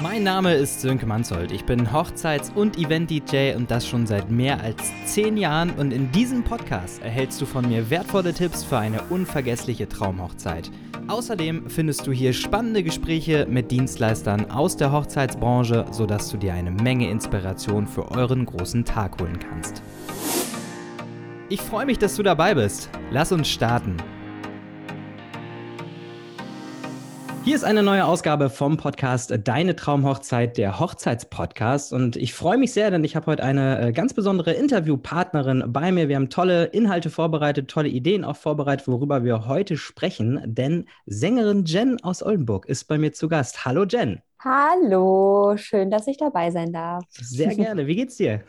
Mein Name ist Sönke Manzold. Ich bin Hochzeits- und Event-DJ und das schon seit mehr als zehn Jahren. Und in diesem Podcast erhältst du von mir wertvolle Tipps für eine unvergessliche Traumhochzeit. Außerdem findest du hier spannende Gespräche mit Dienstleistern aus der Hochzeitsbranche, sodass du dir eine Menge Inspiration für euren großen Tag holen kannst. Ich freue mich, dass du dabei bist. Lass uns starten. Hier ist eine neue Ausgabe vom Podcast Deine Traumhochzeit, der Hochzeitspodcast. Und ich freue mich sehr, denn ich habe heute eine äh, ganz besondere Interviewpartnerin bei mir. Wir haben tolle Inhalte vorbereitet, tolle Ideen auch vorbereitet, worüber wir heute sprechen. Denn Sängerin Jen aus Oldenburg ist bei mir zu Gast. Hallo Jen. Hallo, schön, dass ich dabei sein darf. Sehr gerne. Wie geht's dir?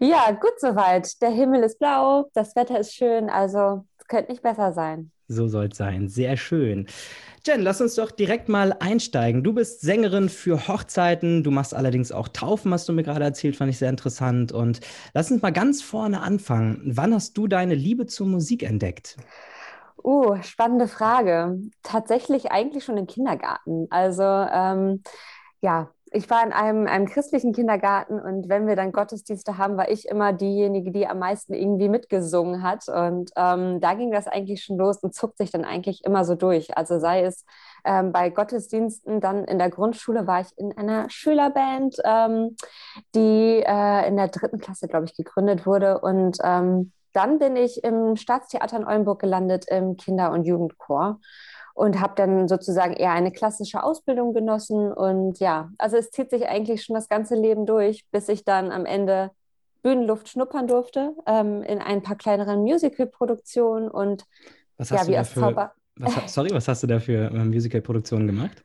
ja, gut soweit. Der Himmel ist blau, das Wetter ist schön, also es könnte nicht besser sein. So soll es sein. Sehr schön. Jen, lass uns doch direkt mal einsteigen. Du bist Sängerin für Hochzeiten, du machst allerdings auch Taufen, hast du mir gerade erzählt, fand ich sehr interessant. Und lass uns mal ganz vorne anfangen. Wann hast du deine Liebe zur Musik entdeckt? Uh, spannende Frage. Tatsächlich eigentlich schon im Kindergarten. Also ähm, ja, ich war in einem, einem christlichen Kindergarten und wenn wir dann Gottesdienste haben, war ich immer diejenige, die am meisten irgendwie mitgesungen hat. Und ähm, da ging das eigentlich schon los und zuckt sich dann eigentlich immer so durch. Also sei es ähm, bei Gottesdiensten, dann in der Grundschule war ich in einer Schülerband, ähm, die äh, in der dritten Klasse, glaube ich, gegründet wurde. Und ähm, dann bin ich im Staatstheater in Oldenburg gelandet im Kinder- und Jugendchor und habe dann sozusagen eher eine klassische Ausbildung genossen. Und ja, also es zieht sich eigentlich schon das ganze Leben durch, bis ich dann am Ende Bühnenluft schnuppern durfte ähm, in ein paar kleineren Musical-Produktionen und was hast ja, wie als Zauber. Was, sorry, was hast du da für äh, Musical-Produktionen gemacht?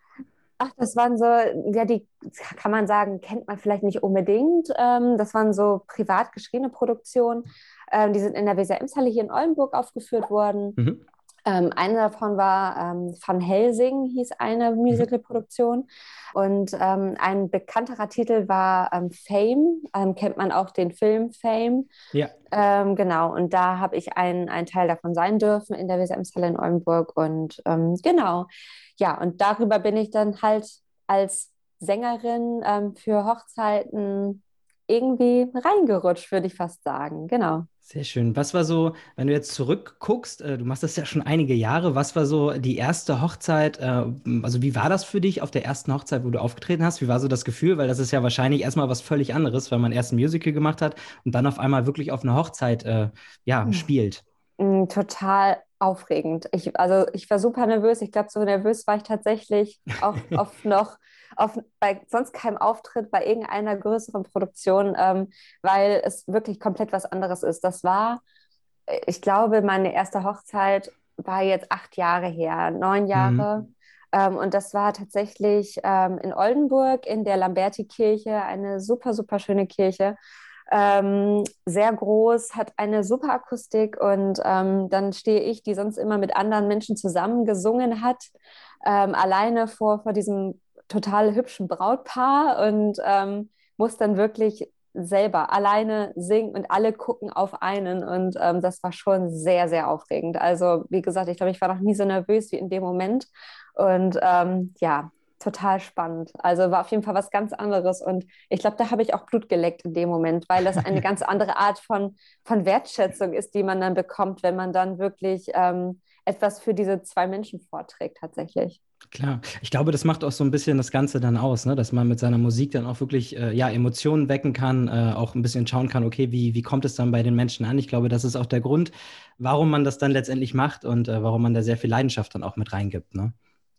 Ach, das waren so, ja, die kann man sagen, kennt man vielleicht nicht unbedingt. Ähm, das waren so privat geschriebene Produktionen. Ähm, die sind in der Weser Emshalle hier in Oldenburg aufgeführt worden. Mhm. Ähm, eine davon war ähm, Van Helsing, hieß eine mhm. Musicalproduktion. Und ähm, ein bekannterer Titel war ähm, Fame, ähm, kennt man auch den Film Fame. Ja. Ähm, genau, und da habe ich ein, ein Teil davon sein dürfen in der WSM-Halle in Oldenburg. Und genau, ja, und darüber bin ich dann halt als Sängerin für Hochzeiten irgendwie reingerutscht, würde ich fast sagen. Genau. Sehr schön. Was war so, wenn du jetzt zurückguckst, äh, du machst das ja schon einige Jahre, was war so die erste Hochzeit? Äh, also wie war das für dich auf der ersten Hochzeit, wo du aufgetreten hast? Wie war so das Gefühl? Weil das ist ja wahrscheinlich erstmal was völlig anderes, wenn man erst ein Musical gemacht hat und dann auf einmal wirklich auf einer Hochzeit äh, ja, mhm. spielt. Mhm, total aufregend. Ich, also ich war super nervös. Ich glaube, so nervös war ich tatsächlich auch oft noch auf, bei sonst keinem Auftritt bei irgendeiner größeren Produktion, ähm, weil es wirklich komplett was anderes ist. Das war, ich glaube, meine erste Hochzeit war jetzt acht Jahre her, neun Jahre. Mhm. Ähm, und das war tatsächlich ähm, in Oldenburg in der Lamberti-Kirche, eine super, super schöne Kirche. Ähm, sehr groß, hat eine super Akustik und ähm, dann stehe ich, die sonst immer mit anderen Menschen zusammen gesungen hat, ähm, alleine vor, vor diesem total hübschen Brautpaar und ähm, muss dann wirklich selber alleine singen und alle gucken auf einen. Und ähm, das war schon sehr, sehr aufregend. Also, wie gesagt, ich glaube, ich war noch nie so nervös wie in dem Moment. Und ähm, ja, total spannend. Also war auf jeden Fall was ganz anderes. Und ich glaube, da habe ich auch Blut geleckt in dem Moment, weil das eine ganz andere Art von, von Wertschätzung ist, die man dann bekommt, wenn man dann wirklich ähm, etwas für diese zwei Menschen vorträgt, tatsächlich. Klar, ich glaube, das macht auch so ein bisschen das Ganze dann aus, ne? dass man mit seiner Musik dann auch wirklich äh, ja, Emotionen wecken kann, äh, auch ein bisschen schauen kann, okay, wie, wie kommt es dann bei den Menschen an? Ich glaube, das ist auch der Grund, warum man das dann letztendlich macht und äh, warum man da sehr viel Leidenschaft dann auch mit reingibt. Ne?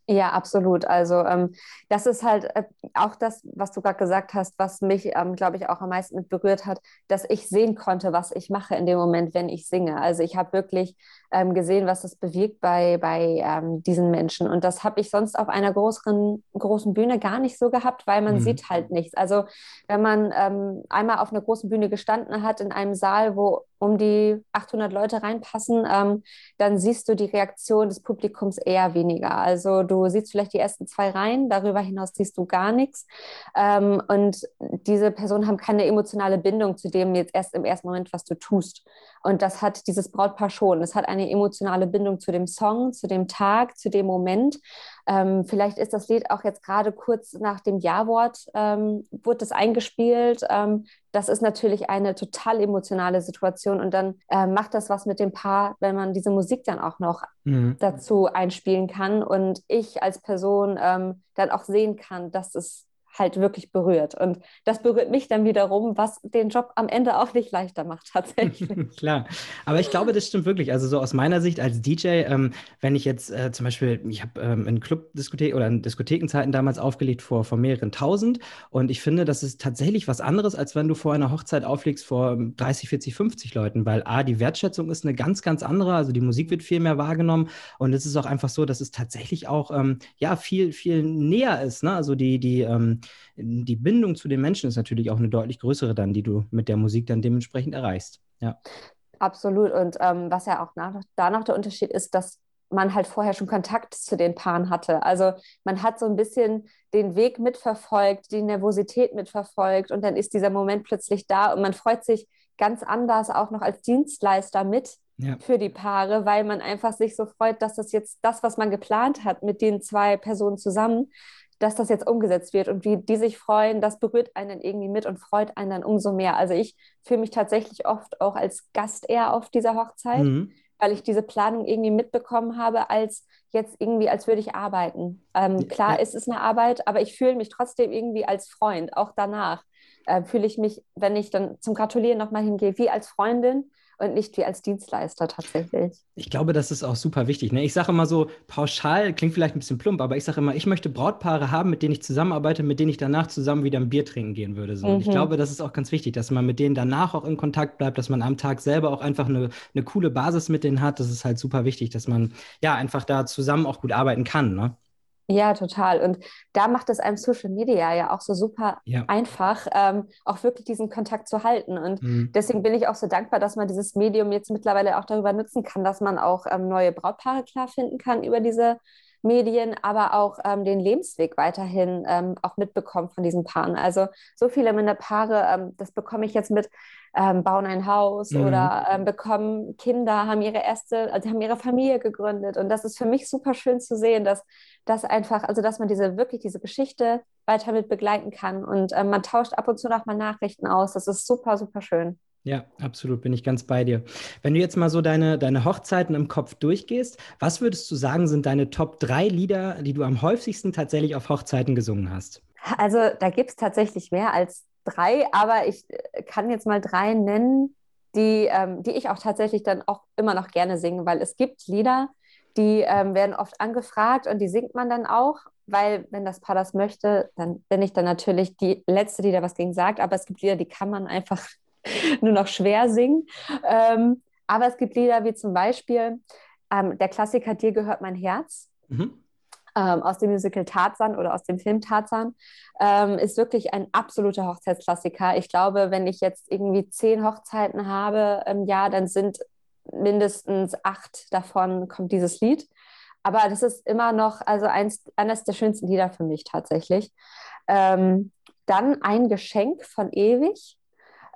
Ja, absolut. Also ähm, das ist halt äh, auch das, was du gerade gesagt hast, was mich, ähm, glaube ich, auch am meisten mit berührt hat, dass ich sehen konnte, was ich mache in dem Moment, wenn ich singe. Also ich habe wirklich ähm, gesehen, was das bewirkt bei, bei ähm, diesen Menschen. Und das habe ich sonst auf einer größeren, großen Bühne gar nicht so gehabt, weil man mhm. sieht halt nichts. Also wenn man ähm, einmal auf einer großen Bühne gestanden hat, in einem Saal, wo um die 800 Leute reinpassen, ähm, dann siehst du die Reaktion des Publikums eher weniger. Also du siehst vielleicht die ersten zwei Reihen, darüber hinaus siehst du gar nichts. Ähm, und diese Personen haben keine emotionale Bindung zu dem jetzt erst im ersten Moment, was du tust. Und das hat dieses Brautpaar schon. Es hat eine emotionale Bindung zu dem Song, zu dem Tag, zu dem Moment. Ähm, vielleicht ist das Lied auch jetzt gerade kurz nach dem Ja-Wort, ähm, wurde das eingespielt. Ähm, das ist natürlich eine total emotionale Situation und dann äh, macht das was mit dem Paar, wenn man diese Musik dann auch noch mhm. dazu einspielen kann und ich als Person ähm, dann auch sehen kann, dass es halt wirklich berührt. Und das berührt mich dann wiederum, was den Job am Ende auch nicht leichter macht, tatsächlich. Klar, aber ich glaube, das stimmt wirklich. Also so aus meiner Sicht als DJ, ähm, wenn ich jetzt äh, zum Beispiel, ich habe ähm, in Clubdiskothek oder in Diskothekenzeiten damals aufgelegt vor, vor mehreren tausend und ich finde, das ist tatsächlich was anderes, als wenn du vor einer Hochzeit auflegst vor 30, 40, 50 Leuten, weil A, die Wertschätzung ist eine ganz, ganz andere, also die Musik wird viel mehr wahrgenommen und es ist auch einfach so, dass es tatsächlich auch, ähm, ja, viel, viel näher ist, ne? also die, die, ähm, die Bindung zu den Menschen ist natürlich auch eine deutlich größere dann, die du mit der Musik dann dementsprechend erreichst. Ja. Absolut. Und ähm, was ja auch nach, danach der Unterschied ist, dass man halt vorher schon Kontakt zu den Paaren hatte. Also man hat so ein bisschen den Weg mitverfolgt, die Nervosität mitverfolgt und dann ist dieser Moment plötzlich da und man freut sich ganz anders auch noch als Dienstleister mit ja. für die Paare, weil man einfach sich so freut, dass das jetzt das, was man geplant hat mit den zwei Personen zusammen, dass das jetzt umgesetzt wird und wie die sich freuen, das berührt einen irgendwie mit und freut einen dann umso mehr. Also ich fühle mich tatsächlich oft auch als Gast eher auf dieser Hochzeit, mhm. weil ich diese Planung irgendwie mitbekommen habe, als jetzt irgendwie, als würde ich arbeiten. Ähm, klar, ja. es ist eine Arbeit, aber ich fühle mich trotzdem irgendwie als Freund, auch danach. Äh, fühle ich mich, wenn ich dann zum Gratulieren nochmal hingehe, wie als Freundin und nicht wie als Dienstleister tatsächlich. Ich glaube, das ist auch super wichtig. Ne? Ich sage immer so, pauschal klingt vielleicht ein bisschen plump, aber ich sage immer, ich möchte Brautpaare haben, mit denen ich zusammenarbeite, mit denen ich danach zusammen wieder ein Bier trinken gehen würde. So. Mhm. Und ich mhm. glaube, das ist auch ganz wichtig, dass man mit denen danach auch in Kontakt bleibt, dass man am Tag selber auch einfach eine, eine coole Basis mit denen hat. Das ist halt super wichtig, dass man ja einfach da zusammen auch gut arbeiten kann. Ne? Ja, total. Und da macht es einem Social Media ja auch so super ja. einfach, ähm, auch wirklich diesen Kontakt zu halten. Und mhm. deswegen bin ich auch so dankbar, dass man dieses Medium jetzt mittlerweile auch darüber nutzen kann, dass man auch ähm, neue Brautpaare klar finden kann über diese Medien, aber auch ähm, den Lebensweg weiterhin ähm, auch mitbekommt von diesen Paaren. Also so viele meiner Paare, ähm, das bekomme ich jetzt mit, ähm, bauen ein Haus mhm. oder ähm, bekommen Kinder, haben ihre erste, also haben ihre Familie gegründet. Und das ist für mich super schön zu sehen, dass das einfach, also dass man diese wirklich diese Geschichte weiter mit begleiten kann. Und ähm, man tauscht ab und zu noch mal Nachrichten aus. Das ist super, super schön. Ja, absolut, bin ich ganz bei dir. Wenn du jetzt mal so deine, deine Hochzeiten im Kopf durchgehst, was würdest du sagen, sind deine Top drei Lieder, die du am häufigsten tatsächlich auf Hochzeiten gesungen hast? Also da gibt es tatsächlich mehr als drei, aber ich äh, kann jetzt mal drei nennen, die, ähm, die ich auch tatsächlich dann auch immer noch gerne singe, weil es gibt Lieder, die ähm, werden oft angefragt und die singt man dann auch, weil wenn das Paar das möchte, dann bin ich dann natürlich die Letzte, die da was gegen sagt, aber es gibt Lieder, die kann man einfach nur noch schwer singen. Ähm, aber es gibt Lieder wie zum Beispiel ähm, der Klassiker Dir gehört mein Herz. Mhm. Ähm, aus dem Musical Tarzan oder aus dem Film Tarzan, ähm, ist wirklich ein absoluter Hochzeitsklassiker. Ich glaube, wenn ich jetzt irgendwie zehn Hochzeiten habe im Jahr, dann sind mindestens acht davon kommt dieses Lied. Aber das ist immer noch also eins, eines der schönsten Lieder für mich tatsächlich. Ähm, dann ein Geschenk von Ewig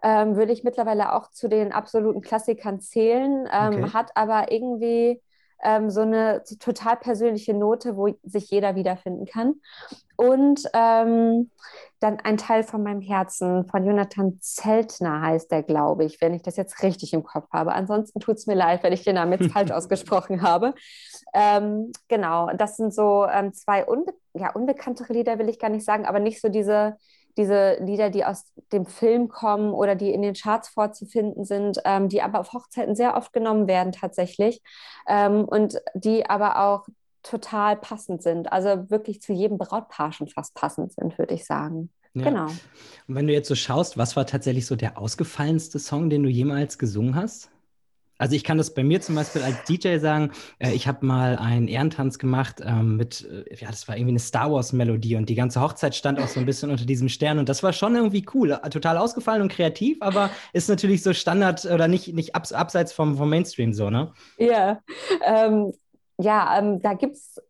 ähm, würde ich mittlerweile auch zu den absoluten Klassikern zählen, ähm, okay. hat aber irgendwie ähm, so eine total persönliche Note, wo sich jeder wiederfinden kann. Und ähm, dann ein Teil von meinem Herzen von Jonathan Zeltner heißt der, glaube ich, wenn ich das jetzt richtig im Kopf habe. Ansonsten tut es mir leid, wenn ich den Namen jetzt falsch ausgesprochen habe. Ähm, genau, das sind so ähm, zwei unbe ja, unbekanntere Lieder, will ich gar nicht sagen, aber nicht so diese diese Lieder, die aus dem Film kommen oder die in den Charts vorzufinden sind, ähm, die aber auf Hochzeiten sehr oft genommen werden tatsächlich ähm, und die aber auch total passend sind. Also wirklich zu jedem Brautpaar schon fast passend sind, würde ich sagen. Ja. Genau. Und wenn du jetzt so schaust, was war tatsächlich so der ausgefallenste Song, den du jemals gesungen hast? Also ich kann das bei mir zum Beispiel als DJ sagen, äh, ich habe mal einen Ehrentanz gemacht ähm, mit, äh, ja, das war irgendwie eine Star Wars-Melodie und die ganze Hochzeit stand auch so ein bisschen unter diesem Stern und das war schon irgendwie cool, äh, total ausgefallen und kreativ, aber ist natürlich so Standard oder nicht, nicht abs abseits vom, vom Mainstream so, ne? Ja, ähm, ja ähm, da gibt es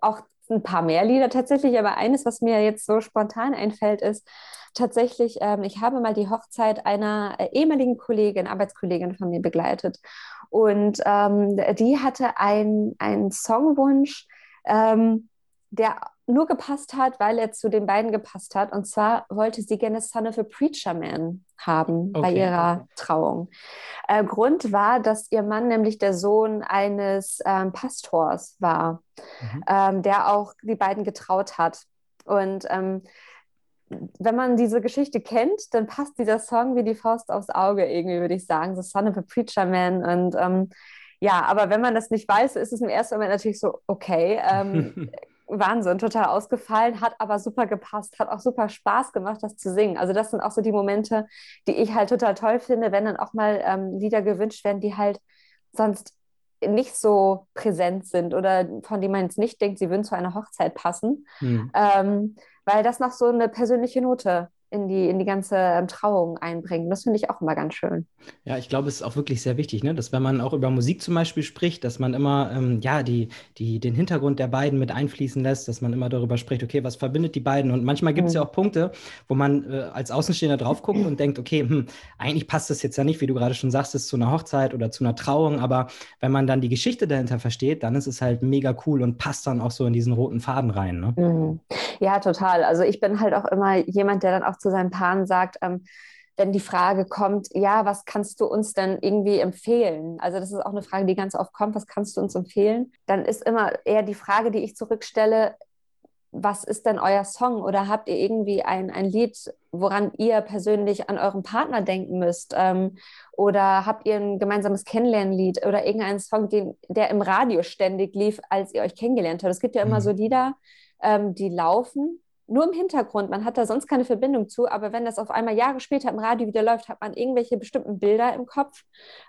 auch ein paar mehr Lieder tatsächlich, aber eines, was mir jetzt so spontan einfällt, ist, tatsächlich, ähm, ich habe mal die Hochzeit einer äh, ehemaligen Kollegin, Arbeitskollegin von mir begleitet. Und ähm, die hatte einen Songwunsch, ähm, der nur gepasst hat, weil er zu den beiden gepasst hat. Und zwar wollte sie gerne Son of a Preacher Man haben okay. bei ihrer Trauung. Äh, Grund war, dass ihr Mann nämlich der Sohn eines ähm, Pastors war, mhm. ähm, der auch die beiden getraut hat. Und ähm, wenn man diese Geschichte kennt, dann passt dieser Song wie die Faust aufs Auge, irgendwie, würde ich sagen. The Son of a Preacher Man. Und ähm, ja, aber wenn man das nicht weiß, ist es im ersten Moment natürlich so, okay, ähm, Wahnsinn, total ausgefallen, hat aber super gepasst, hat auch super Spaß gemacht, das zu singen. Also das sind auch so die Momente, die ich halt total toll finde, wenn dann auch mal ähm, Lieder gewünscht werden, die halt sonst nicht so präsent sind oder von denen man jetzt nicht denkt, sie würden zu einer Hochzeit passen, mhm. ähm, weil das noch so eine persönliche Note in die, in die ganze ähm, Trauung einbringen. Das finde ich auch immer ganz schön. Ja, ich glaube, es ist auch wirklich sehr wichtig, ne? dass wenn man auch über Musik zum Beispiel spricht, dass man immer ähm, ja, die, die, den Hintergrund der beiden mit einfließen lässt, dass man immer darüber spricht, okay, was verbindet die beiden? Und manchmal gibt es mhm. ja auch Punkte, wo man äh, als Außenstehender drauf guckt und denkt, okay, hm, eigentlich passt das jetzt ja nicht, wie du gerade schon sagst, ist zu einer Hochzeit oder zu einer Trauung, aber wenn man dann die Geschichte dahinter versteht, dann ist es halt mega cool und passt dann auch so in diesen roten Faden rein. Ne? Mhm. Ja, total. Also ich bin halt auch immer jemand, der dann auch zu seinen Paaren sagt, ähm, wenn die Frage kommt, ja, was kannst du uns denn irgendwie empfehlen? Also das ist auch eine Frage, die ganz oft kommt, was kannst du uns empfehlen? Dann ist immer eher die Frage, die ich zurückstelle, was ist denn euer Song? Oder habt ihr irgendwie ein, ein Lied, woran ihr persönlich an euren Partner denken müsst? Ähm, oder habt ihr ein gemeinsames Kennenlernlied oder irgendeinen Song, den, der im Radio ständig lief, als ihr euch kennengelernt habt? Es gibt ja immer mhm. so Lieder, ähm, die laufen nur im Hintergrund, man hat da sonst keine Verbindung zu, aber wenn das auf einmal Jahre später im Radio wieder läuft, hat man irgendwelche bestimmten Bilder im Kopf.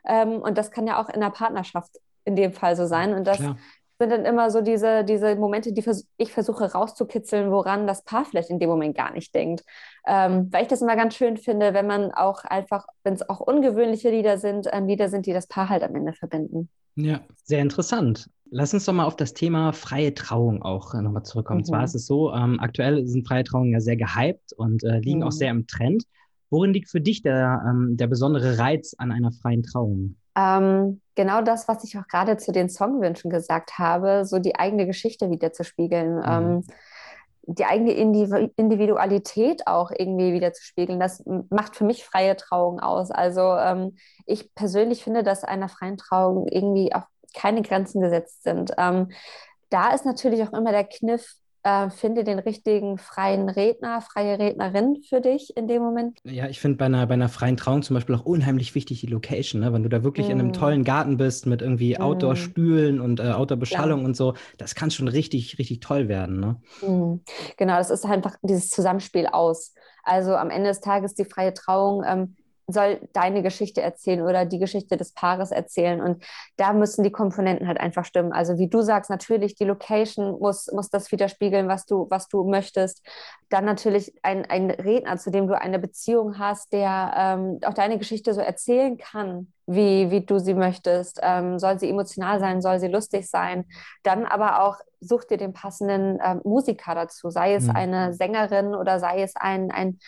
Ähm, und das kann ja auch in der Partnerschaft in dem Fall so sein. Und das Klar. sind dann immer so diese, diese Momente, die vers ich versuche rauszukitzeln, woran das Paar vielleicht in dem Moment gar nicht denkt. Ähm, weil ich das immer ganz schön finde, wenn man auch einfach, wenn es auch ungewöhnliche Lieder sind, ähm, Lieder sind, die das Paar halt am Ende verbinden. Ja, sehr interessant. Lass uns doch mal auf das Thema freie Trauung auch äh, nochmal zurückkommen. Mhm. Zwar ist es so, ähm, aktuell sind freie Trauungen ja sehr gehypt und äh, liegen mhm. auch sehr im Trend. Worin liegt für dich der, ähm, der besondere Reiz an einer freien Trauung? Ähm, genau das, was ich auch gerade zu den Songwünschen gesagt habe, so die eigene Geschichte wieder zu spiegeln. Mhm. Ähm, die eigene Individualität auch irgendwie wieder zu spiegeln. Das macht für mich freie Trauung aus. Also ähm, ich persönlich finde, dass einer freien Trauung irgendwie auch keine Grenzen gesetzt sind. Ähm, da ist natürlich auch immer der Kniff, äh, finde den richtigen freien Redner, freie Rednerin für dich in dem Moment. Ja, ich finde bei einer, bei einer freien Trauung zum Beispiel auch unheimlich wichtig die Location, ne? wenn du da wirklich mm. in einem mm. tollen Garten bist mit irgendwie mm. Outdoor-Stühlen und äh, Outdoor-Beschallung ja. und so, das kann schon richtig, richtig toll werden. Ne? Mm. Genau, das ist einfach dieses Zusammenspiel aus. Also am Ende des Tages die freie Trauung. Ähm, soll deine Geschichte erzählen oder die Geschichte des Paares erzählen. Und da müssen die Komponenten halt einfach stimmen. Also wie du sagst, natürlich die Location muss, muss das widerspiegeln, was du, was du möchtest. Dann natürlich ein, ein Redner, zu dem du eine Beziehung hast, der ähm, auch deine Geschichte so erzählen kann, wie, wie du sie möchtest. Ähm, soll sie emotional sein, soll sie lustig sein. Dann aber auch such dir den passenden ähm, Musiker dazu, sei es mhm. eine Sängerin oder sei es ein, ein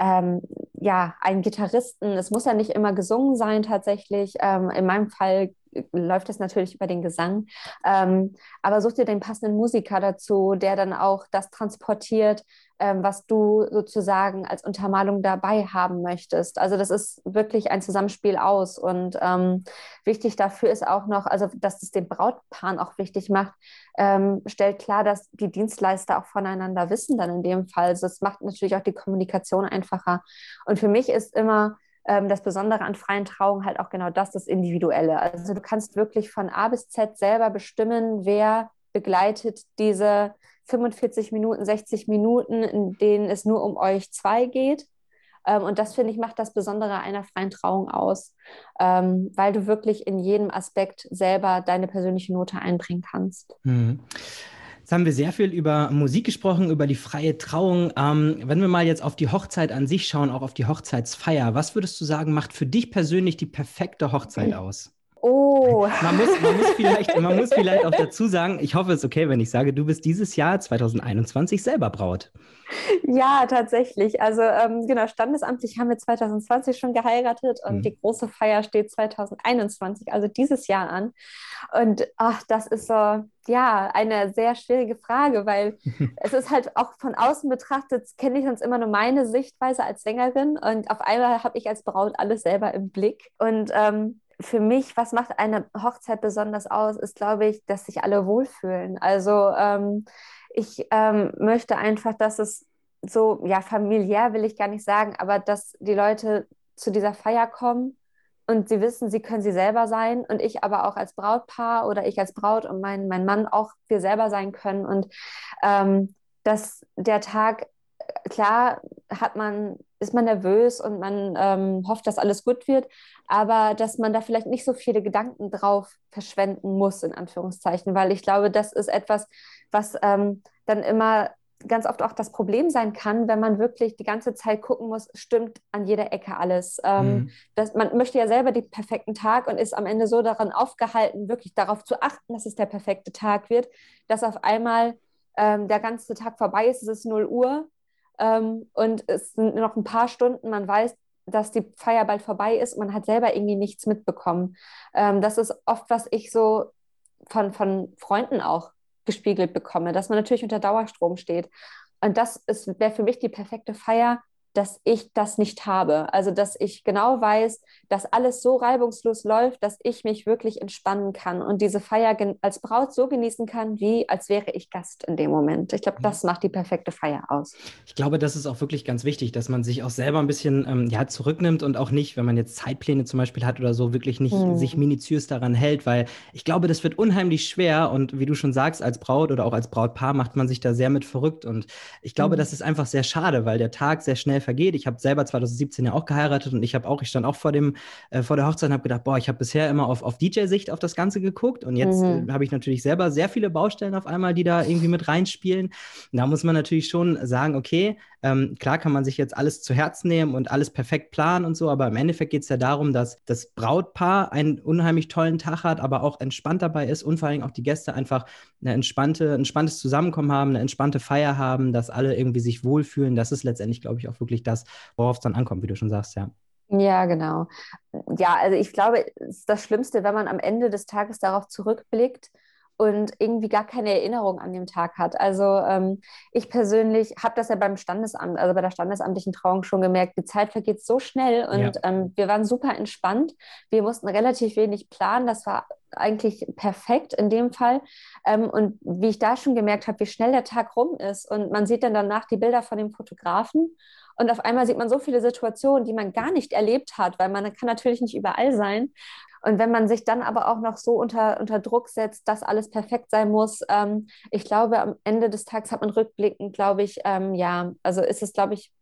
ähm, ja, einen Gitarristen. Es muss ja nicht immer gesungen sein tatsächlich. Ähm, in meinem Fall läuft das natürlich über den Gesang. Ähm, aber such dir den passenden Musiker dazu, der dann auch das transportiert, ähm, was du sozusagen als Untermalung dabei haben möchtest. Also das ist wirklich ein Zusammenspiel aus. Und ähm, wichtig dafür ist auch noch, also dass es den Brautpaaren auch wichtig macht, ähm, stellt klar, dass die Dienstleister auch voneinander wissen dann in dem Fall. Also das macht natürlich auch die Kommunikation einfacher. Und für mich ist immer ähm, das Besondere an freien Trauungen halt auch genau das, das Individuelle. Also du kannst wirklich von A bis Z selber bestimmen, wer begleitet diese 45 Minuten, 60 Minuten, in denen es nur um euch zwei geht. Ähm, und das, finde ich, macht das Besondere einer freien Trauung aus, ähm, weil du wirklich in jedem Aspekt selber deine persönliche Note einbringen kannst. Mhm. Jetzt haben wir sehr viel über Musik gesprochen, über die freie Trauung. Ähm, wenn wir mal jetzt auf die Hochzeit an sich schauen, auch auf die Hochzeitsfeier, was würdest du sagen, macht für dich persönlich die perfekte Hochzeit aus? Oh. Man muss, man, muss vielleicht, man muss vielleicht auch dazu sagen, ich hoffe, es ist okay, wenn ich sage, du bist dieses Jahr 2021 selber Braut. Ja, tatsächlich. Also ähm, genau, standesamtlich haben wir 2020 schon geheiratet und mhm. die große Feier steht 2021, also dieses Jahr an. Und ach, das ist so, ja, eine sehr schwierige Frage, weil es ist halt auch von außen betrachtet, kenne ich sonst immer nur meine Sichtweise als Sängerin und auf einmal habe ich als Braut alles selber im Blick. Und ähm, für mich, was macht eine Hochzeit besonders aus, ist, glaube ich, dass sich alle wohlfühlen. Also ähm, ich ähm, möchte einfach, dass es so, ja, familiär will ich gar nicht sagen, aber dass die Leute zu dieser Feier kommen und sie wissen, sie können sie selber sein und ich aber auch als Brautpaar oder ich als Braut und mein, mein Mann auch wir selber sein können und ähm, dass der Tag, klar, hat man, ist man nervös und man ähm, hofft, dass alles gut wird, aber dass man da vielleicht nicht so viele Gedanken drauf verschwenden muss, in Anführungszeichen, weil ich glaube, das ist etwas, was ähm, dann immer ganz oft auch das Problem sein kann, wenn man wirklich die ganze Zeit gucken muss, stimmt an jeder Ecke alles. Ähm, mhm. das, man möchte ja selber den perfekten Tag und ist am Ende so daran aufgehalten, wirklich darauf zu achten, dass es der perfekte Tag wird, dass auf einmal ähm, der ganze Tag vorbei ist, es ist 0 Uhr ähm, und es sind noch ein paar Stunden, man weiß, dass die Feier bald vorbei ist, man hat selber irgendwie nichts mitbekommen. Ähm, das ist oft, was ich so von, von Freunden auch gespiegelt bekomme, dass man natürlich unter Dauerstrom steht. Und das wäre für mich die perfekte Feier, dass ich das nicht habe. Also, dass ich genau weiß, dass alles so reibungslos läuft, dass ich mich wirklich entspannen kann und diese Feier als Braut so genießen kann, wie als wäre ich Gast in dem Moment. Ich glaube, mhm. das macht die perfekte Feier aus. Ich glaube, das ist auch wirklich ganz wichtig, dass man sich auch selber ein bisschen ähm, ja, zurücknimmt und auch nicht, wenn man jetzt Zeitpläne zum Beispiel hat oder so, wirklich nicht mhm. sich minutiös daran hält, weil ich glaube, das wird unheimlich schwer und wie du schon sagst, als Braut oder auch als Brautpaar macht man sich da sehr mit verrückt und ich glaube, mhm. das ist einfach sehr schade, weil der Tag sehr schnell vergeht. Ich habe selber 2017 ja auch geheiratet und ich habe auch, ich stand auch vor dem, äh, vor der Hochzeit und habe gedacht, boah, ich habe bisher immer auf, auf DJ-Sicht auf das Ganze geguckt und jetzt mhm. äh, habe ich natürlich selber sehr viele Baustellen auf einmal, die da irgendwie mit reinspielen. Und da muss man natürlich schon sagen, okay, ähm, klar kann man sich jetzt alles zu Herzen nehmen und alles perfekt planen und so, aber im Endeffekt geht es ja darum, dass das Brautpaar einen unheimlich tollen Tag hat, aber auch entspannt dabei ist und vor allem auch die Gäste einfach eine entspannte, ein entspanntes Zusammenkommen haben, eine entspannte Feier haben, dass alle irgendwie sich wohlfühlen. Das ist letztendlich, glaube ich, auch wirklich das, worauf es dann ankommt, wie du schon sagst, ja. Ja, genau. Ja, also ich glaube, es ist das Schlimmste, wenn man am Ende des Tages darauf zurückblickt und irgendwie gar keine Erinnerung an den Tag hat. Also ähm, ich persönlich habe das ja beim Standesamt, also bei der standesamtlichen Trauung schon gemerkt, die Zeit vergeht so schnell und ja. ähm, wir waren super entspannt. Wir mussten relativ wenig planen, das war eigentlich perfekt in dem Fall. Ähm, und wie ich da schon gemerkt habe, wie schnell der Tag rum ist und man sieht dann danach die Bilder von dem Fotografen und auf einmal sieht man so viele Situationen, die man gar nicht erlebt hat, weil man kann natürlich nicht überall sein. Und wenn man sich dann aber auch noch so unter, unter Druck setzt, dass alles perfekt sein muss, ähm, ich glaube, am Ende des Tages hat man rückblickend, glaube ich, ähm, ja, also ist es, glaube ich,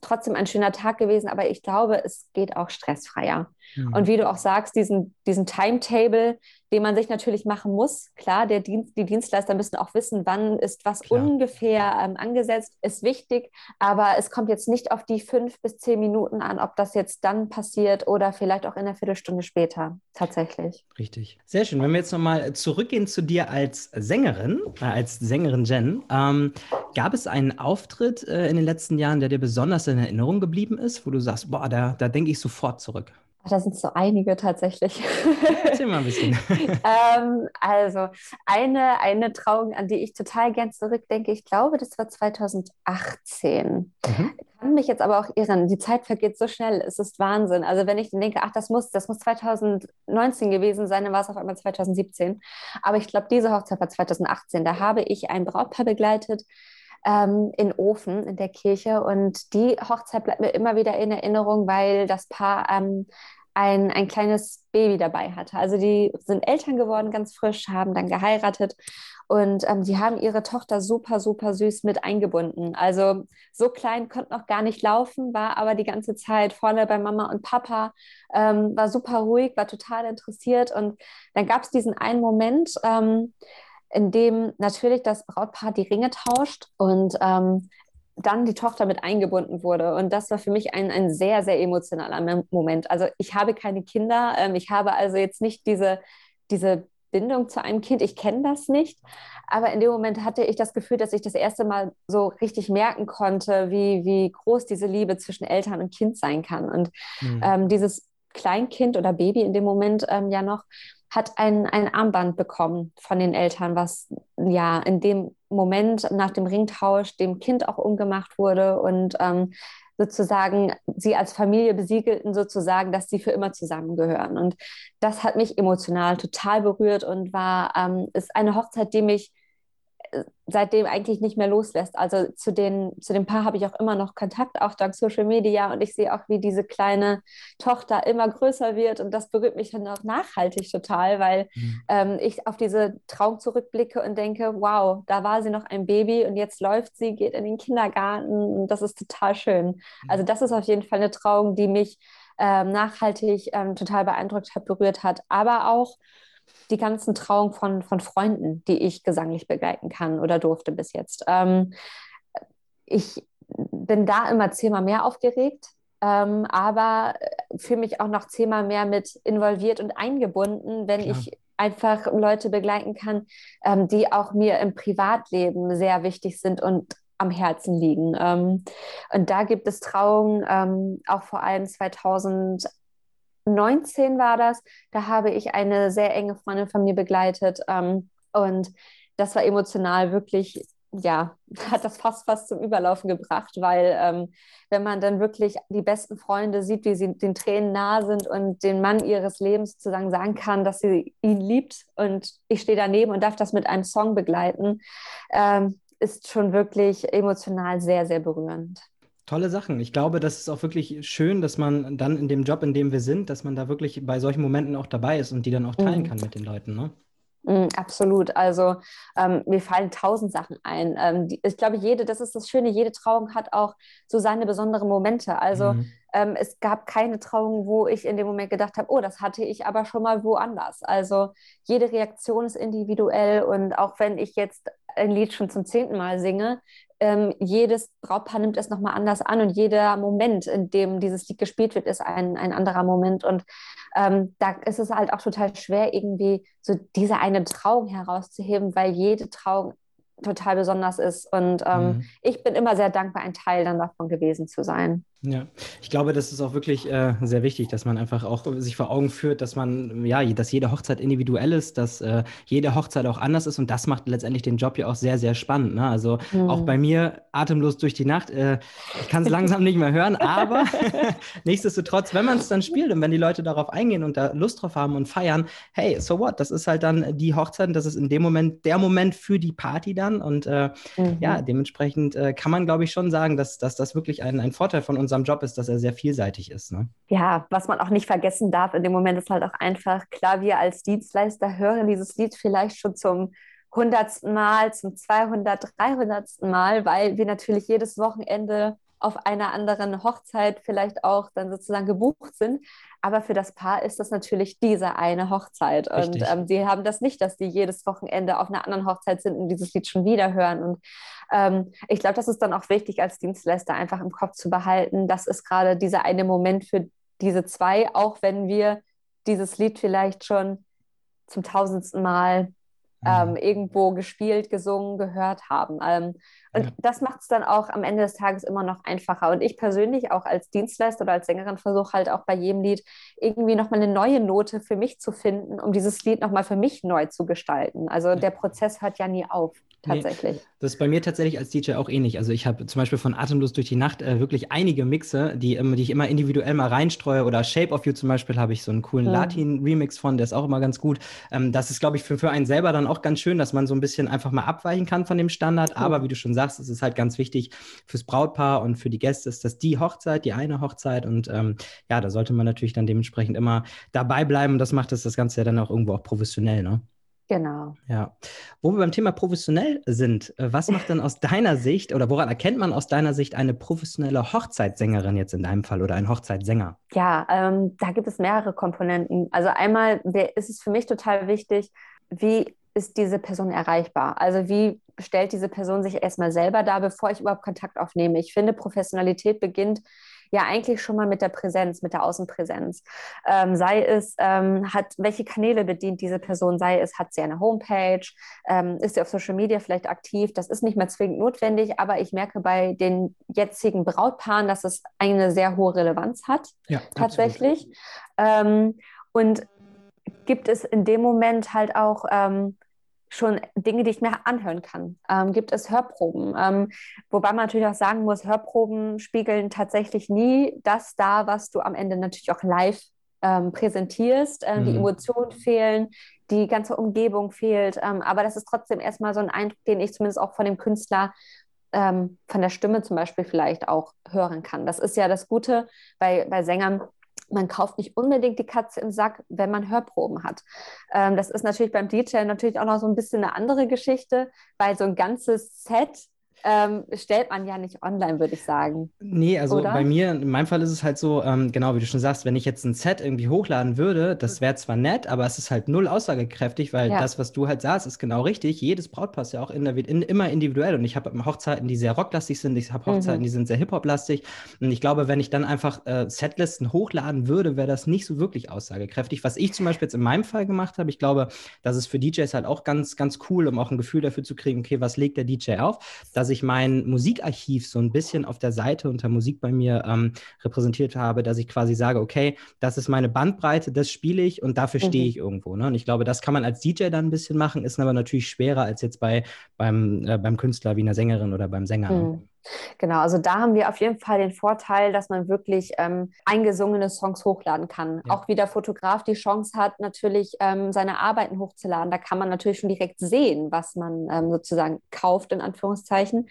trotzdem ein schöner Tag gewesen, aber ich glaube, es geht auch stressfreier. Mhm. Und wie du auch sagst, diesen, diesen Timetable, den man sich natürlich machen muss. Klar, der Dienst, die Dienstleister müssen auch wissen, wann ist was Klar. ungefähr ähm, angesetzt, ist wichtig. Aber es kommt jetzt nicht auf die fünf bis zehn Minuten an, ob das jetzt dann passiert oder vielleicht auch in einer Viertelstunde später tatsächlich. Richtig. Sehr schön. Wenn wir jetzt nochmal zurückgehen zu dir als Sängerin, äh, als Sängerin Jen, ähm, gab es einen Auftritt äh, in den letzten Jahren, der dir besonders in Erinnerung geblieben ist, wo du sagst, boah, da, da denke ich sofort zurück? Ach, da sind so einige tatsächlich. Erzähl mal ein bisschen. ähm, also eine, eine Trauung, an die ich total gern zurückdenke, ich glaube, das war 2018. Mhm. Ich kann mich jetzt aber auch irren. Die Zeit vergeht so schnell, es ist Wahnsinn. Also wenn ich denke, ach, das muss, das muss 2019 gewesen sein, dann war es auf einmal 2017. Aber ich glaube, diese Hochzeit war 2018. Da habe ich ein Brautpaar begleitet, ähm, in Ofen in der Kirche. Und die Hochzeit bleibt mir immer wieder in Erinnerung, weil das Paar ähm, ein, ein kleines Baby dabei hatte. Also die sind Eltern geworden, ganz frisch, haben dann geheiratet und ähm, die haben ihre Tochter super, super süß mit eingebunden. Also so klein konnte noch gar nicht laufen, war aber die ganze Zeit vorne bei Mama und Papa, ähm, war super ruhig, war total interessiert. Und dann gab es diesen einen Moment, ähm, in dem natürlich das Brautpaar die Ringe tauscht und ähm, dann die Tochter mit eingebunden wurde. Und das war für mich ein, ein sehr, sehr emotionaler Moment. Also ich habe keine Kinder, ähm, ich habe also jetzt nicht diese, diese Bindung zu einem Kind. Ich kenne das nicht. Aber in dem Moment hatte ich das Gefühl, dass ich das erste Mal so richtig merken konnte, wie, wie groß diese Liebe zwischen Eltern und Kind sein kann. Und mhm. ähm, dieses Kleinkind oder Baby in dem Moment ähm, ja noch hat ein, ein Armband bekommen von den Eltern, was ja in dem Moment nach dem Ringtausch dem Kind auch umgemacht wurde und ähm, sozusagen sie als Familie besiegelten, sozusagen, dass sie für immer zusammengehören. Und das hat mich emotional total berührt und war, ähm, ist eine Hochzeit, die mich seitdem eigentlich nicht mehr loslässt. Also zu, den, zu dem Paar habe ich auch immer noch Kontakt, auch dank Social Media. Und ich sehe auch, wie diese kleine Tochter immer größer wird. Und das berührt mich dann auch nachhaltig total, weil mhm. ähm, ich auf diese Traum zurückblicke und denke, wow, da war sie noch ein Baby und jetzt läuft sie, geht in den Kindergarten. Und das ist total schön. Mhm. Also das ist auf jeden Fall eine Trauung, die mich ähm, nachhaltig ähm, total beeindruckt hat, berührt hat. Aber auch die ganzen Trauungen von, von Freunden, die ich gesanglich begleiten kann oder durfte bis jetzt. Ähm, ich bin da immer zehnmal mehr aufgeregt, ähm, aber fühle mich auch noch zehnmal mehr mit involviert und eingebunden, wenn Klar. ich einfach Leute begleiten kann, ähm, die auch mir im Privatleben sehr wichtig sind und am Herzen liegen. Ähm, und da gibt es Trauungen, ähm, auch vor allem 2000 19 war das, da habe ich eine sehr enge Freundin von mir begleitet ähm, und das war emotional wirklich, ja, hat das fast fast zum Überlaufen gebracht, weil ähm, wenn man dann wirklich die besten Freunde sieht, wie sie den Tränen nahe sind und den Mann ihres Lebens sozusagen sagen kann, dass sie ihn liebt und ich stehe daneben und darf das mit einem Song begleiten, ähm, ist schon wirklich emotional sehr, sehr berührend tolle Sachen. Ich glaube, das ist auch wirklich schön, dass man dann in dem Job, in dem wir sind, dass man da wirklich bei solchen Momenten auch dabei ist und die dann auch teilen mhm. kann mit den Leuten. Ne? Mm, absolut. Also ähm, mir fallen tausend Sachen ein. Ähm, die, ich glaube, jede, das ist das Schöne, jede Trauung hat auch so seine besonderen Momente. Also mhm. ähm, es gab keine Trauung, wo ich in dem Moment gedacht habe, oh, das hatte ich aber schon mal woanders. Also jede Reaktion ist individuell und auch wenn ich jetzt ein Lied schon zum zehnten Mal singe, ähm, jedes Brautpaar nimmt es nochmal anders an und jeder Moment, in dem dieses Lied gespielt wird, ist ein, ein anderer Moment. Und ähm, da ist es halt auch total schwer, irgendwie so diese eine Trauung herauszuheben, weil jede Trauung total besonders ist. Und ähm, mhm. ich bin immer sehr dankbar, ein Teil dann davon gewesen zu sein. Ja, ich glaube, das ist auch wirklich äh, sehr wichtig, dass man einfach auch sich vor Augen führt, dass man, ja, dass jede Hochzeit individuell ist, dass äh, jede Hochzeit auch anders ist und das macht letztendlich den Job ja auch sehr, sehr spannend. Ne? Also mhm. auch bei mir atemlos durch die Nacht. Äh, ich kann es langsam nicht mehr hören, aber nichtsdestotrotz, wenn man es dann spielt und wenn die Leute darauf eingehen und da Lust drauf haben und feiern, hey, so what? Das ist halt dann die Hochzeit, das ist in dem Moment der Moment für die Party dann und äh, mhm. ja, dementsprechend äh, kann man, glaube ich, schon sagen, dass, dass das wirklich ein, ein Vorteil von uns unserem Job ist, dass er sehr vielseitig ist. Ne? Ja, was man auch nicht vergessen darf in dem Moment ist halt auch einfach, klar, wir als Dienstleister hören dieses Lied vielleicht schon zum hundertsten Mal, zum 200, 300. Mal, weil wir natürlich jedes Wochenende auf einer anderen Hochzeit vielleicht auch dann sozusagen gebucht sind. Aber für das Paar ist das natürlich diese eine Hochzeit. Richtig. Und ähm, sie haben das nicht, dass die jedes Wochenende auf einer anderen Hochzeit sind und dieses Lied schon wieder hören. Und ähm, ich glaube, das ist dann auch wichtig als Dienstleister einfach im Kopf zu behalten. Das ist gerade dieser eine Moment für diese zwei, auch wenn wir dieses Lied vielleicht schon zum tausendsten Mal ähm, mhm. irgendwo gespielt, gesungen, gehört haben. Ähm, und ja. das macht es dann auch am Ende des Tages immer noch einfacher. Und ich persönlich auch als Dienstleister oder als Sängerin versuche halt auch bei jedem Lied irgendwie nochmal eine neue Note für mich zu finden, um dieses Lied nochmal für mich neu zu gestalten. Also der Prozess hört ja nie auf tatsächlich. Nee, das ist bei mir tatsächlich als DJ auch ähnlich. Also ich habe zum Beispiel von Atemlos durch die Nacht äh, wirklich einige Mixe, die, ähm, die ich immer individuell mal reinstreue. Oder Shape of You zum Beispiel habe ich so einen coolen mhm. Latin-Remix von, der ist auch immer ganz gut. Ähm, das ist, glaube ich, für, für einen selber dann auch ganz schön, dass man so ein bisschen einfach mal abweichen kann von dem Standard. Mhm. Aber wie du schon sagst, es ist halt ganz wichtig fürs Brautpaar und für die Gäste ist das die Hochzeit, die eine Hochzeit. Und ähm, ja, da sollte man natürlich dann dementsprechend immer dabei bleiben. Das macht das, das Ganze ja dann auch irgendwo auch professionell, ne? Genau. Ja. Wo wir beim Thema professionell sind, äh, was macht denn aus deiner Sicht oder woran erkennt man aus deiner Sicht eine professionelle Hochzeitssängerin jetzt in deinem Fall oder ein Hochzeitssänger? Ja, ähm, da gibt es mehrere Komponenten. Also einmal ist es für mich total wichtig, wie ist diese Person erreichbar? Also wie stellt diese Person sich erstmal selber dar, bevor ich überhaupt Kontakt aufnehme? Ich finde, Professionalität beginnt ja eigentlich schon mal mit der Präsenz, mit der Außenpräsenz. Ähm, sei es, ähm, hat, welche Kanäle bedient diese Person, sei es, hat sie eine Homepage, ähm, ist sie auf Social Media vielleicht aktiv, das ist nicht mehr zwingend notwendig, aber ich merke bei den jetzigen Brautpaaren, dass es eine sehr hohe Relevanz hat, ja, tatsächlich. Ähm, und gibt es in dem Moment halt auch ähm, schon Dinge, die ich mir anhören kann. Ähm, gibt es Hörproben? Ähm, wobei man natürlich auch sagen muss, Hörproben spiegeln tatsächlich nie das dar, was du am Ende natürlich auch live ähm, präsentierst. Ähm, mhm. Die Emotionen fehlen, die ganze Umgebung fehlt. Ähm, aber das ist trotzdem erstmal so ein Eindruck, den ich zumindest auch von dem Künstler ähm, von der Stimme zum Beispiel vielleicht auch hören kann. Das ist ja das Gute bei, bei Sängern man kauft nicht unbedingt die Katze im Sack, wenn man Hörproben hat. Ähm, das ist natürlich beim DJ natürlich auch noch so ein bisschen eine andere Geschichte, weil so ein ganzes Set ähm, stellt man ja nicht online, würde ich sagen. Nee, also Oder? bei mir, in meinem Fall ist es halt so, ähm, genau wie du schon sagst, wenn ich jetzt ein Set irgendwie hochladen würde, das wäre zwar nett, aber es ist halt null aussagekräftig, weil ja. das, was du halt sagst, ist genau richtig. Jedes Brautpaar ist ja auch in der, in, immer individuell und ich habe Hochzeiten, die sehr rocklastig sind, ich habe Hochzeiten, mhm. die sind sehr Hip-Hop-lastig und ich glaube, wenn ich dann einfach äh, Setlisten hochladen würde, wäre das nicht so wirklich aussagekräftig. Was ich zum Beispiel jetzt in meinem Fall gemacht habe, ich glaube, das ist für DJs halt auch ganz, ganz cool, um auch ein Gefühl dafür zu kriegen, okay, was legt der DJ auf, dass ich mein Musikarchiv so ein bisschen auf der Seite unter Musik bei mir ähm, repräsentiert habe, dass ich quasi sage, okay, das ist meine Bandbreite, das spiele ich und dafür stehe mhm. ich irgendwo. Ne? Und ich glaube, das kann man als DJ dann ein bisschen machen, ist aber natürlich schwerer als jetzt bei, beim, äh, beim Künstler wie einer Sängerin oder beim Sänger. Ne? Mhm. Genau, also da haben wir auf jeden Fall den Vorteil, dass man wirklich ähm, eingesungene Songs hochladen kann. Ja. Auch wie der Fotograf die Chance hat, natürlich ähm, seine Arbeiten hochzuladen. Da kann man natürlich schon direkt sehen, was man ähm, sozusagen kauft, in Anführungszeichen.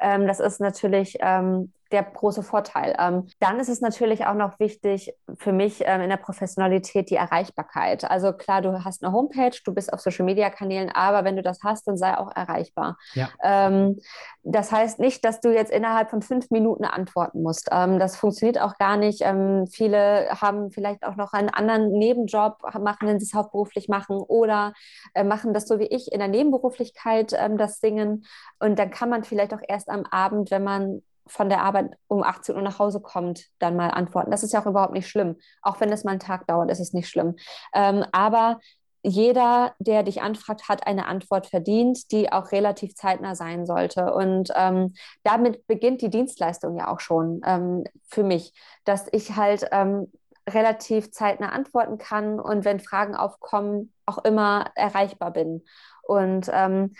Ähm, das ist natürlich ähm, der große Vorteil. Ähm, dann ist es natürlich auch noch wichtig für mich ähm, in der Professionalität die Erreichbarkeit. Also klar, du hast eine Homepage, du bist auf Social-Media-Kanälen, aber wenn du das hast, dann sei auch erreichbar. Ja. Ähm, das heißt nicht, dass du jetzt innerhalb von fünf Minuten antworten musst. Ähm, das funktioniert auch gar nicht. Ähm, viele haben vielleicht auch noch einen anderen Nebenjob, machen, wenn sie es hauptberuflich machen oder äh, machen das so wie ich in der Nebenberuflichkeit ähm, das Singen. Und dann kann man vielleicht auch erst am Abend, wenn man von der Arbeit um 18 Uhr nach Hause kommt, dann mal antworten. Das ist ja auch überhaupt nicht schlimm. Auch wenn es mal einen Tag dauert, ist es nicht schlimm. Ähm, aber jeder, der dich anfragt, hat eine Antwort verdient, die auch relativ zeitnah sein sollte. Und ähm, damit beginnt die Dienstleistung ja auch schon ähm, für mich, dass ich halt ähm, relativ zeitnah antworten kann und wenn Fragen aufkommen, auch immer erreichbar bin. Und ähm,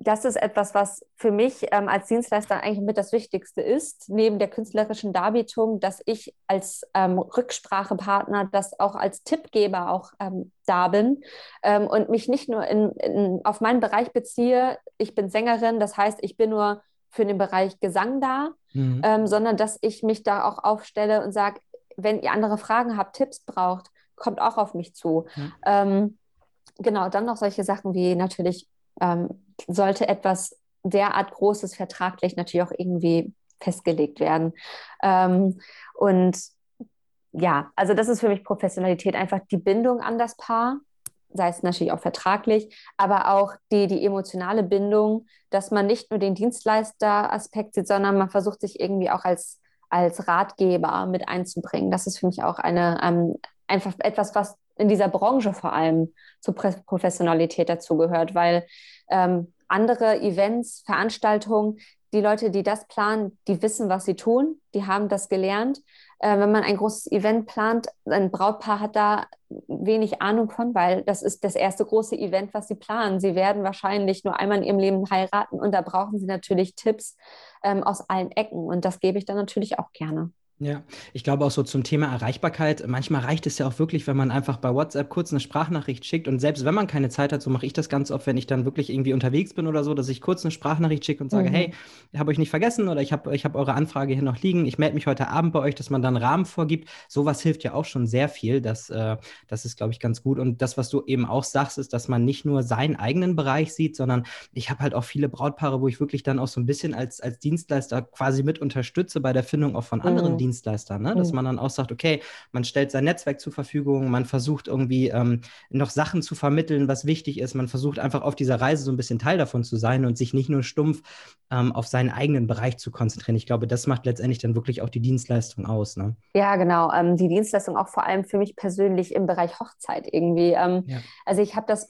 das ist etwas, was für mich ähm, als Dienstleister eigentlich mit das Wichtigste ist, neben der künstlerischen Darbietung, dass ich als ähm, Rücksprachepartner, das auch als Tippgeber auch ähm, da bin ähm, und mich nicht nur in, in, auf meinen Bereich beziehe. Ich bin Sängerin, das heißt, ich bin nur für den Bereich Gesang da, mhm. Ähm, sondern dass ich mich da auch aufstelle und sage, wenn ihr andere Fragen habt, Tipps braucht, kommt auch auf mich zu. Mhm. genau, dann noch solche Sachen wie natürlich ähm, sollte etwas derart Großes vertraglich natürlich auch irgendwie festgelegt werden. Ähm, und ja, also das ist für mich Professionalität, einfach die Bindung an das Paar, sei es natürlich auch vertraglich, aber auch die, die emotionale Bindung, dass man nicht nur den Dienstleister-Aspekt sieht, sondern man versucht sich irgendwie auch als, als Ratgeber mit einzubringen. Das ist für mich auch eine, ähm, einfach etwas, was in dieser Branche vor allem zur Professionalität dazugehört, weil ähm, andere Events, Veranstaltungen, die Leute, die das planen, die wissen, was sie tun, die haben das gelernt. Äh, wenn man ein großes Event plant, ein Brautpaar hat da wenig Ahnung von, weil das ist das erste große Event, was sie planen. Sie werden wahrscheinlich nur einmal in ihrem Leben heiraten und da brauchen sie natürlich Tipps ähm, aus allen Ecken und das gebe ich dann natürlich auch gerne. Ja, ich glaube auch so zum Thema Erreichbarkeit. Manchmal reicht es ja auch wirklich, wenn man einfach bei WhatsApp kurz eine Sprachnachricht schickt. Und selbst wenn man keine Zeit hat, so mache ich das ganz oft, wenn ich dann wirklich irgendwie unterwegs bin oder so, dass ich kurz eine Sprachnachricht schicke und sage, mhm. hey, ich habe euch nicht vergessen oder ich habe ich hab eure Anfrage hier noch liegen. Ich melde mich heute Abend bei euch, dass man dann einen Rahmen vorgibt. Sowas hilft ja auch schon sehr viel. Das, äh, das ist, glaube ich, ganz gut. Und das, was du eben auch sagst, ist, dass man nicht nur seinen eigenen Bereich sieht, sondern ich habe halt auch viele Brautpaare, wo ich wirklich dann auch so ein bisschen als, als Dienstleister quasi mit unterstütze bei der Findung auch von anderen mhm. Dienstleister, ne? dass man dann auch sagt, okay, man stellt sein Netzwerk zur Verfügung, man versucht irgendwie ähm, noch Sachen zu vermitteln, was wichtig ist, man versucht einfach auf dieser Reise so ein bisschen Teil davon zu sein und sich nicht nur stumpf ähm, auf seinen eigenen Bereich zu konzentrieren. Ich glaube, das macht letztendlich dann wirklich auch die Dienstleistung aus. Ne? Ja, genau. Ähm, die Dienstleistung auch vor allem für mich persönlich im Bereich Hochzeit irgendwie. Ähm, ja. Also ich habe das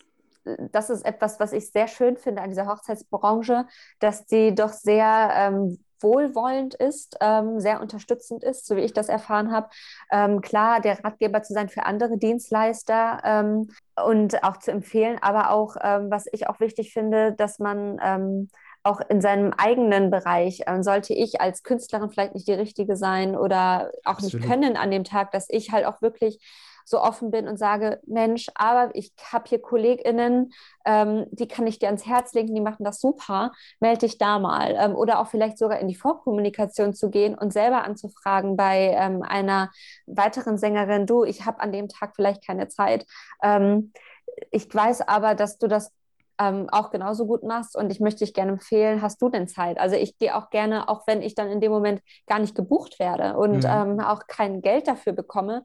das ist etwas, was ich sehr schön finde an dieser Hochzeitsbranche, dass die doch sehr ähm, wohlwollend ist, ähm, sehr unterstützend ist, so wie ich das erfahren habe. Ähm, klar, der Ratgeber zu sein für andere Dienstleister ähm, und auch zu empfehlen, aber auch, ähm, was ich auch wichtig finde, dass man ähm, auch in seinem eigenen Bereich, äh, sollte ich als Künstlerin vielleicht nicht die richtige sein oder auch Absolut. nicht können an dem Tag, dass ich halt auch wirklich so offen bin und sage, Mensch, aber ich habe hier KollegInnen, ähm, die kann ich dir ans Herz legen, die machen das super, melde dich da mal. Ähm, oder auch vielleicht sogar in die Vorkommunikation zu gehen und selber anzufragen bei ähm, einer weiteren Sängerin, du, ich habe an dem Tag vielleicht keine Zeit. Ähm, ich weiß aber, dass du das ähm, auch genauso gut machst und ich möchte dich gerne empfehlen, hast du denn Zeit? Also ich gehe auch gerne, auch wenn ich dann in dem Moment gar nicht gebucht werde und mhm. ähm, auch kein Geld dafür bekomme,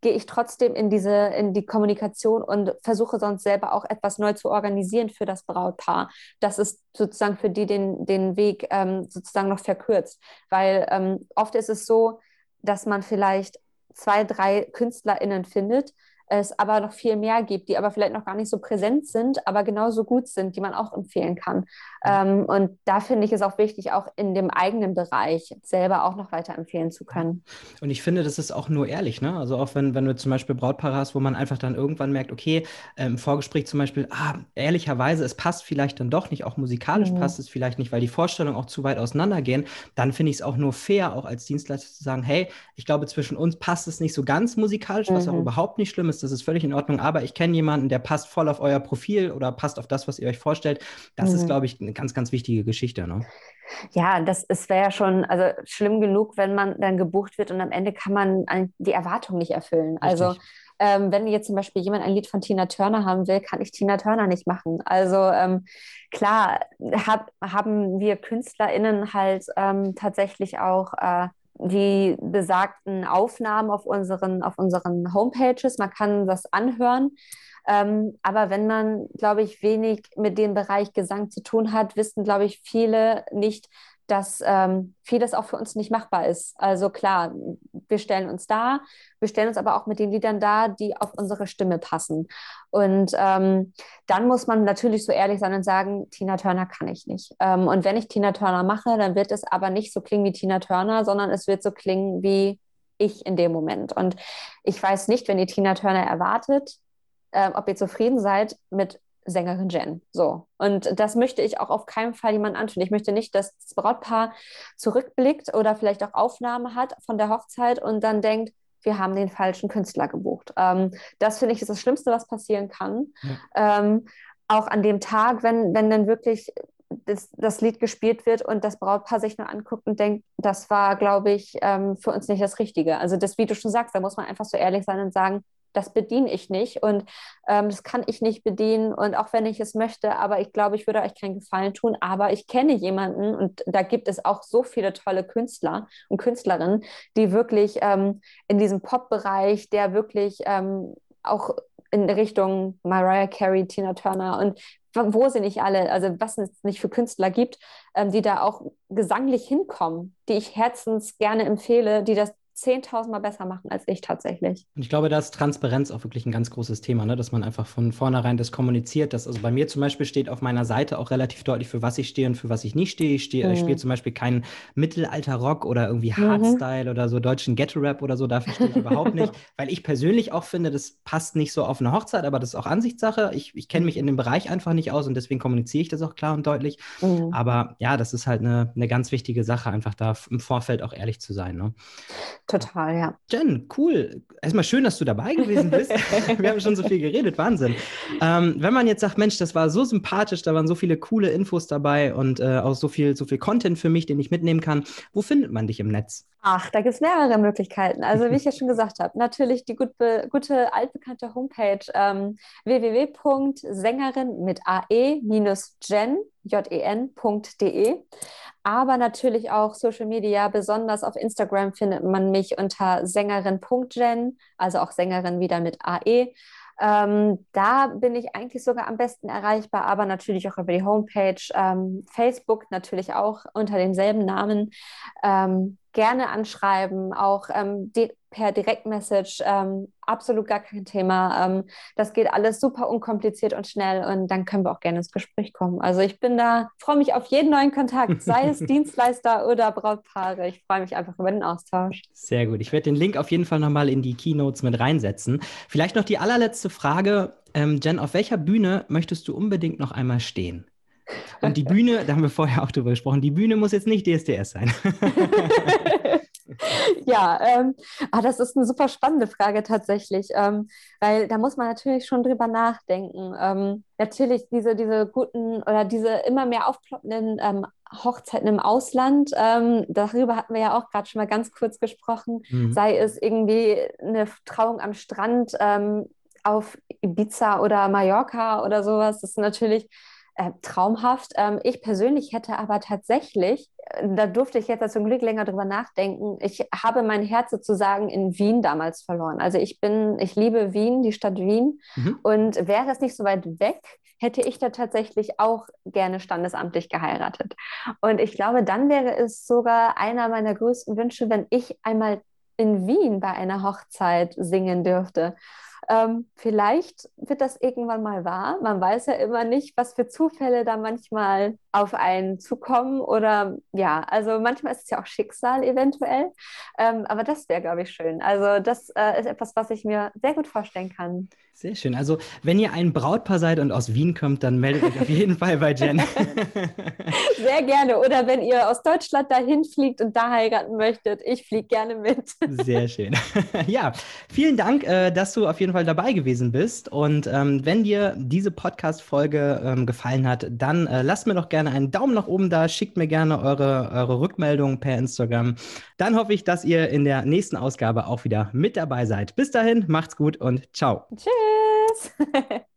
gehe ich trotzdem in diese, in die Kommunikation und versuche sonst selber auch etwas neu zu organisieren für das Brautpaar. Das ist sozusagen für die den, den Weg ähm, sozusagen noch verkürzt. Weil ähm, oft ist es so, dass man vielleicht zwei, drei KünstlerInnen findet, es aber noch viel mehr gibt, die aber vielleicht noch gar nicht so präsent sind, aber genauso gut sind, die man auch empfehlen kann. Ähm, und da finde ich es auch wichtig, auch in dem eigenen Bereich selber auch noch weiter empfehlen zu können. Und ich finde, das ist auch nur ehrlich, ne? Also auch wenn, wenn du zum Beispiel Brautpaare hast, wo man einfach dann irgendwann merkt, okay, ähm, im Vorgespräch zum Beispiel, ah, ehrlicherweise, es passt vielleicht dann doch nicht, auch musikalisch mhm. passt es vielleicht nicht, weil die Vorstellungen auch zu weit auseinandergehen, dann finde ich es auch nur fair, auch als Dienstleister zu sagen, hey, ich glaube, zwischen uns passt es nicht so ganz musikalisch, was mhm. auch überhaupt nicht schlimm ist ist, das ist völlig in Ordnung. Aber ich kenne jemanden, der passt voll auf euer Profil oder passt auf das, was ihr euch vorstellt. Das mhm. ist, glaube ich, eine ganz, ganz wichtige Geschichte. Ne? Ja, das wäre ja schon also schlimm genug, wenn man dann gebucht wird und am Ende kann man die Erwartung nicht erfüllen. Also, Richtig. Also ähm, wenn jetzt zum Beispiel jemand ein Lied von Tina Turner haben will, kann ich Tina Turner nicht machen. Also ähm, klar hab, haben wir KünstlerInnen halt ähm, tatsächlich auch äh, die besagten Aufnahmen auf unseren, auf unseren Homepages. Man kann das anhören. Ähm, aber wenn man, glaube ich, wenig mit dem Bereich Gesang zu tun hat, wissen, glaube ich, viele nicht, dass ähm, vieles auch für uns nicht machbar ist. Also klar, wir stellen uns da, wir stellen uns aber auch mit den Liedern da, die auf unsere Stimme passen. Und ähm, dann muss man natürlich so ehrlich sein und sagen, Tina Turner kann ich nicht. Ähm, und wenn ich Tina Turner mache, dann wird es aber nicht so klingen wie Tina Turner, sondern es wird so klingen wie ich in dem Moment. Und ich weiß nicht, wenn ihr Tina Turner erwartet, äh, ob ihr zufrieden seid mit Sängerin Jen. So. Und das möchte ich auch auf keinen Fall jemand antun. Ich möchte nicht, dass das Brautpaar zurückblickt oder vielleicht auch Aufnahme hat von der Hochzeit und dann denkt, wir haben den falschen Künstler gebucht. Ähm, das finde ich ist das Schlimmste, was passieren kann. Ja. Ähm, auch an dem Tag, wenn, wenn dann wirklich das, das, Lied gespielt wird und das Brautpaar sich nur anguckt und denkt, das war, glaube ich, ähm, für uns nicht das Richtige. Also das, wie du schon sagst, da muss man einfach so ehrlich sein und sagen, das bediene ich nicht und ähm, das kann ich nicht bedienen und auch wenn ich es möchte, aber ich glaube, ich würde euch keinen Gefallen tun, aber ich kenne jemanden und da gibt es auch so viele tolle Künstler und Künstlerinnen, die wirklich ähm, in diesem Pop-Bereich, der wirklich ähm, auch in Richtung Mariah Carey, Tina Turner und wo sie nicht alle, also was es nicht für Künstler gibt, ähm, die da auch gesanglich hinkommen, die ich herzens gerne empfehle, die das 10.000 Mal besser machen als ich tatsächlich. Und ich glaube, da ist Transparenz auch wirklich ein ganz großes Thema, ne? dass man einfach von vornherein das kommuniziert. Dass, also bei mir zum Beispiel steht auf meiner Seite auch relativ deutlich, für was ich stehe und für was ich nicht stehe. Ich, stehe, mhm. ich spiele zum Beispiel keinen Mittelalter-Rock oder irgendwie mhm. Hardstyle mhm. oder so deutschen Ghetto-Rap oder so. Dafür stehe ich überhaupt nicht, weil ich persönlich auch finde, das passt nicht so auf eine Hochzeit, aber das ist auch Ansichtssache. Ich, ich kenne mich in dem Bereich einfach nicht aus und deswegen kommuniziere ich das auch klar und deutlich. Mhm. Aber ja, das ist halt eine, eine ganz wichtige Sache, einfach da im Vorfeld auch ehrlich zu sein. Ne? Total, ja. Jen, cool. Erstmal schön, dass du dabei gewesen bist. Wir haben schon so viel geredet, Wahnsinn. Ähm, wenn man jetzt sagt, Mensch, das war so sympathisch, da waren so viele coole Infos dabei und äh, auch so viel, so viel Content für mich, den ich mitnehmen kann. Wo findet man dich im Netz? Ach, da gibt es mehrere Möglichkeiten. Also wie ich ja schon gesagt habe, natürlich die gut gute altbekannte Homepage ähm, www.sängerin mit ae-gen jen.de. Aber natürlich auch Social Media, besonders auf Instagram findet man mich unter Sängerin.jen, also auch Sängerin wieder mit AE. Ähm, da bin ich eigentlich sogar am besten erreichbar, aber natürlich auch über die Homepage. Ähm, Facebook natürlich auch unter demselben Namen. Ähm, gerne anschreiben, auch ähm, per Direktmessage, ähm, absolut gar kein Thema. Ähm, das geht alles super unkompliziert und schnell und dann können wir auch gerne ins Gespräch kommen. Also ich bin da, freue mich auf jeden neuen Kontakt, sei es Dienstleister oder Brautpaare. Ich freue mich einfach über den Austausch. Sehr gut. Ich werde den Link auf jeden Fall nochmal in die Keynotes mit reinsetzen. Vielleicht noch die allerletzte Frage. Ähm, Jen, auf welcher Bühne möchtest du unbedingt noch einmal stehen? Und die Bühne, da haben wir vorher auch drüber gesprochen, die Bühne muss jetzt nicht DSDS sein. ja, ähm, ah, das ist eine super spannende Frage tatsächlich, ähm, weil da muss man natürlich schon drüber nachdenken. Ähm, natürlich diese, diese guten oder diese immer mehr aufploppenden ähm, Hochzeiten im Ausland, ähm, darüber hatten wir ja auch gerade schon mal ganz kurz gesprochen, mhm. sei es irgendwie eine Trauung am Strand ähm, auf Ibiza oder Mallorca oder sowas, das ist natürlich äh, traumhaft. Ähm, ich persönlich hätte aber tatsächlich, äh, da durfte ich jetzt zum Glück länger drüber nachdenken, ich habe mein Herz sozusagen in Wien damals verloren. Also ich bin, ich liebe Wien, die Stadt Wien. Mhm. Und wäre es nicht so weit weg, hätte ich da tatsächlich auch gerne standesamtlich geheiratet. Und ich glaube, dann wäre es sogar einer meiner größten Wünsche, wenn ich einmal in Wien bei einer Hochzeit singen dürfte. Ähm, vielleicht wird das irgendwann mal wahr. Man weiß ja immer nicht, was für Zufälle da manchmal auf einen zukommen oder ja, also manchmal ist es ja auch Schicksal eventuell. Ähm, aber das wäre, glaube ich, schön. Also das äh, ist etwas, was ich mir sehr gut vorstellen kann. Sehr schön. Also, wenn ihr ein Brautpaar seid und aus Wien kommt, dann meldet euch auf jeden Fall bei Jen. Sehr gerne. Oder wenn ihr aus Deutschland dahin fliegt und da heiraten möchtet, ich fliege gerne mit. Sehr schön. Ja, vielen Dank, äh, dass du auf jeden Fall dabei gewesen bist. Und ähm, wenn dir diese Podcast-Folge ähm, gefallen hat, dann äh, lasst mir doch gerne einen Daumen nach oben da, schickt mir gerne eure, eure Rückmeldungen per Instagram. Dann hoffe ich, dass ihr in der nächsten Ausgabe auch wieder mit dabei seid. Bis dahin, macht's gut und ciao. Tschüss.